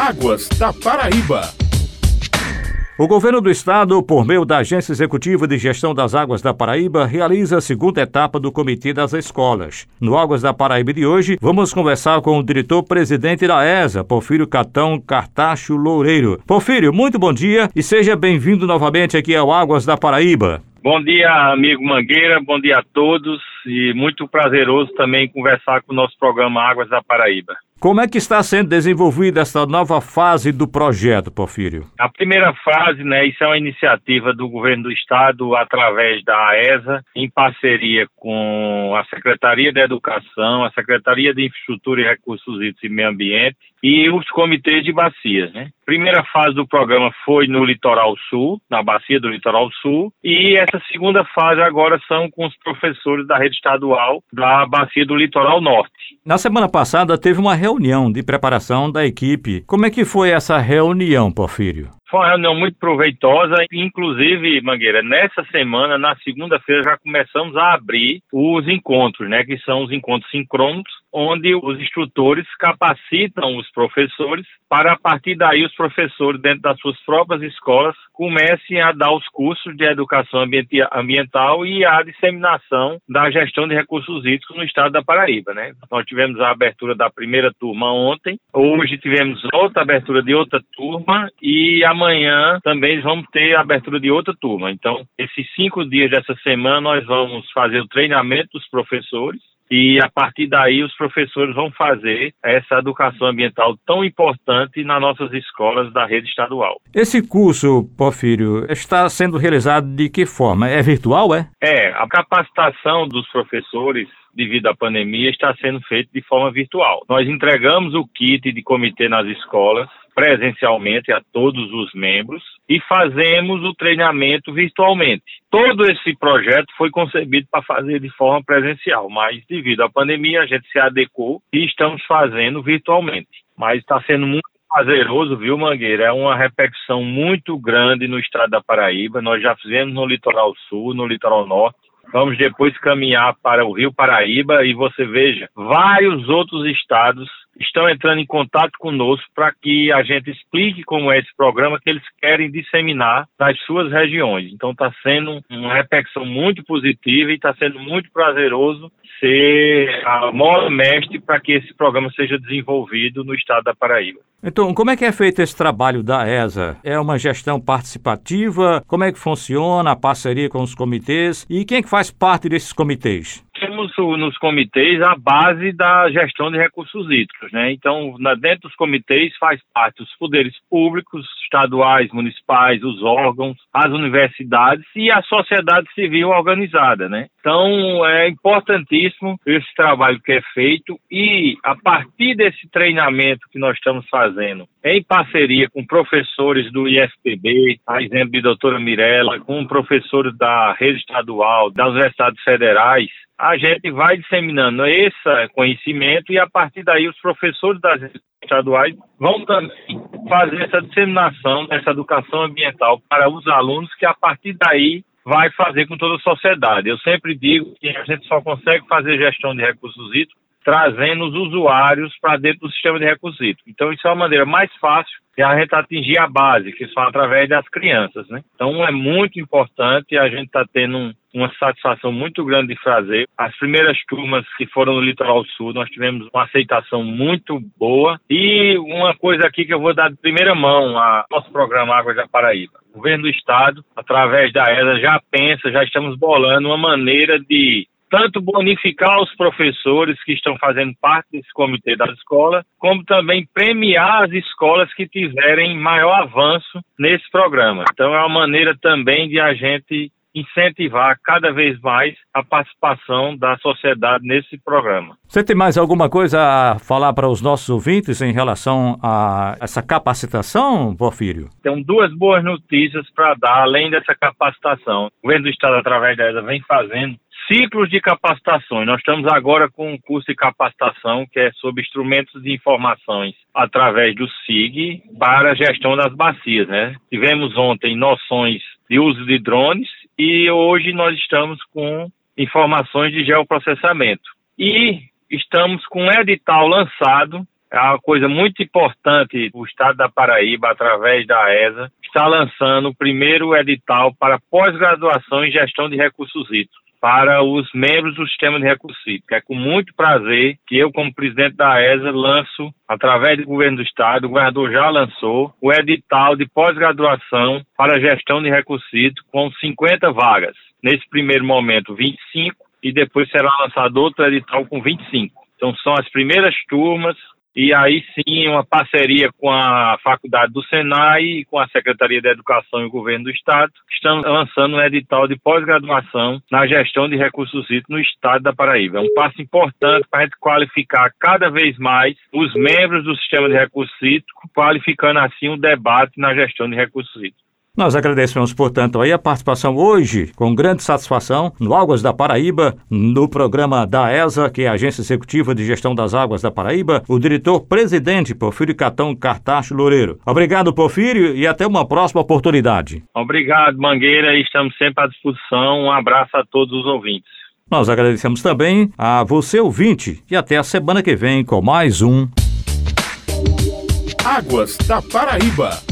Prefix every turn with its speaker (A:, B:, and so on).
A: Águas da Paraíba.
B: O governo do estado, por meio da Agência Executiva de Gestão das Águas da Paraíba, realiza a segunda etapa do Comitê das Escolas. No Águas da Paraíba de hoje, vamos conversar com o diretor-presidente da ESA, Porfírio Catão Cartacho Loureiro. Porfírio, muito bom dia e seja bem-vindo novamente aqui ao Águas da Paraíba.
C: Bom dia, amigo Mangueira, bom dia a todos e muito prazeroso também conversar com o nosso programa Águas da Paraíba.
B: Como é que está sendo desenvolvida essa nova fase do projeto, Porfírio?
C: A primeira fase, né, isso é uma iniciativa do governo do estado através da AESA, em parceria com a Secretaria da Educação, a Secretaria de Infraestrutura e Recursos Hídricos e Meio Ambiente e os comitês de bacias, né? Primeira fase do programa foi no Litoral Sul, na bacia do Litoral Sul, e essa segunda fase agora são com os professores da rede estadual da bacia do Litoral Norte.
B: Na semana passada teve uma reunião de preparação da equipe. Como é que foi essa reunião, Porfírio?
C: Foi uma reunião muito proveitosa, inclusive, Mangueira, nessa semana, na segunda-feira, já começamos a abrir os encontros, né, que são os encontros sincrônicos, onde os instrutores capacitam os professores para, a partir daí, os professores, dentro das suas próprias escolas, comecem a dar os cursos de educação ambiental e a disseminação da gestão de recursos hídricos no estado da Paraíba, né? Nós tivemos a abertura da primeira turma ontem, hoje tivemos outra abertura de outra turma e amanhã também vamos ter a abertura de outra turma. Então, esses cinco dias dessa semana nós vamos fazer o treinamento dos professores e a partir daí os professores vão fazer essa educação ambiental tão importante nas nossas escolas da rede estadual.
B: Esse curso, Porfírio, está sendo realizado de que forma? É virtual, é?
C: É, a capacitação dos professores devido à pandemia está sendo feita de forma virtual. Nós entregamos o kit de comitê nas escolas presencialmente a todos os membros e fazemos o treinamento virtualmente. Todo esse projeto foi concebido para fazer de forma presencial, mas devido à pandemia a gente se adequou e estamos fazendo virtualmente. Mas está sendo muito prazeroso, viu, Mangueira? É uma repercussão muito grande no estado da Paraíba. Nós já fizemos no litoral sul, no litoral norte. Vamos depois caminhar para o Rio Paraíba e você veja vários outros estados estão entrando em contato conosco para que a gente explique como é esse programa que eles querem disseminar nas suas regiões. Então está sendo uma repercussão muito positiva e está sendo muito prazeroso ser a mola mestre para que esse programa seja desenvolvido no estado da Paraíba.
B: Então, como é que é feito esse trabalho da ESA? É uma gestão participativa? Como é que funciona a parceria com os comitês? E quem é que faz parte desses comitês?
C: Temos nos comitês a base da gestão de recursos hídricos, né? Então, dentro dos comitês faz parte os poderes públicos, estaduais, municipais, os órgãos, as universidades e a sociedade civil organizada, né? Então, é importantíssimo esse trabalho que é feito e a partir desse treinamento que nós estamos fazendo, em parceria com professores do IFPB, a exemplo de doutora Mirella, com professores da rede estadual, das universidades federais, a gente vai disseminando esse conhecimento e a partir daí os professores das estaduais vão também fazer essa disseminação dessa educação ambiental para os alunos que a partir daí vai fazer com toda a sociedade. Eu sempre digo que a gente só consegue fazer gestão de recursos hídricos trazendo os usuários para dentro do sistema de recursos hídricos. Então, isso é uma maneira mais fácil de a gente atingir a base, que são através das crianças, né? Então, é muito importante a gente está tendo um, uma satisfação muito grande de fazer. As primeiras turmas que foram no Litoral Sul, nós tivemos uma aceitação muito boa. E uma coisa aqui que eu vou dar de primeira mão, a nosso programa Águas da Paraíba. O governo do estado, através da ESA, já pensa, já estamos bolando uma maneira de tanto bonificar os professores que estão fazendo parte desse comitê da escola, como também premiar as escolas que tiverem maior avanço nesse programa. Então é uma maneira também de a gente incentivar cada vez mais a participação da sociedade nesse programa.
B: Você tem mais alguma coisa a falar para os nossos ouvintes em relação a essa capacitação, Porfírio?
C: Tem duas boas notícias para dar, além dessa capacitação. O governo do Estado, através dela, vem fazendo ciclos de capacitações. Nós estamos agora com um curso de capacitação que é sobre instrumentos de informações através do SIG para a gestão das bacias, né? Tivemos ontem noções de uso de drones e hoje nós estamos com informações de geoprocessamento. E estamos com um edital lançado é uma coisa muito importante. O Estado da Paraíba, através da ESA, está lançando o primeiro edital para pós-graduação em gestão de recursos hídricos para os membros do sistema de recursos. É com muito prazer que eu, como presidente da ESA, lanço, através do governo do Estado, o governador já lançou, o edital de pós-graduação para gestão de recursos com 50 vagas. Nesse primeiro momento, 25, e depois será lançado outro edital com 25. Então, são as primeiras turmas e aí sim uma parceria com a Faculdade do Senai e com a Secretaria de Educação e o Governo do Estado, estão lançando um edital de pós-graduação na gestão de recursos hídricos no Estado da Paraíba. É um passo importante para a gente qualificar cada vez mais os membros do sistema de recursos hídricos, qualificando assim o debate na gestão de recursos hídricos.
B: Nós agradecemos, portanto, aí a participação hoje, com grande satisfação, no Águas da Paraíba, no programa da ESA, que é a Agência Executiva de Gestão das Águas da Paraíba, o diretor-presidente Porfírio Catão Cartacho Loureiro. Obrigado, Porfírio, e até uma próxima oportunidade.
C: Obrigado, Mangueira, estamos sempre à disposição. Um abraço a todos os ouvintes.
B: Nós agradecemos também a você, ouvinte, e até a semana que vem com mais um
A: Águas da Paraíba.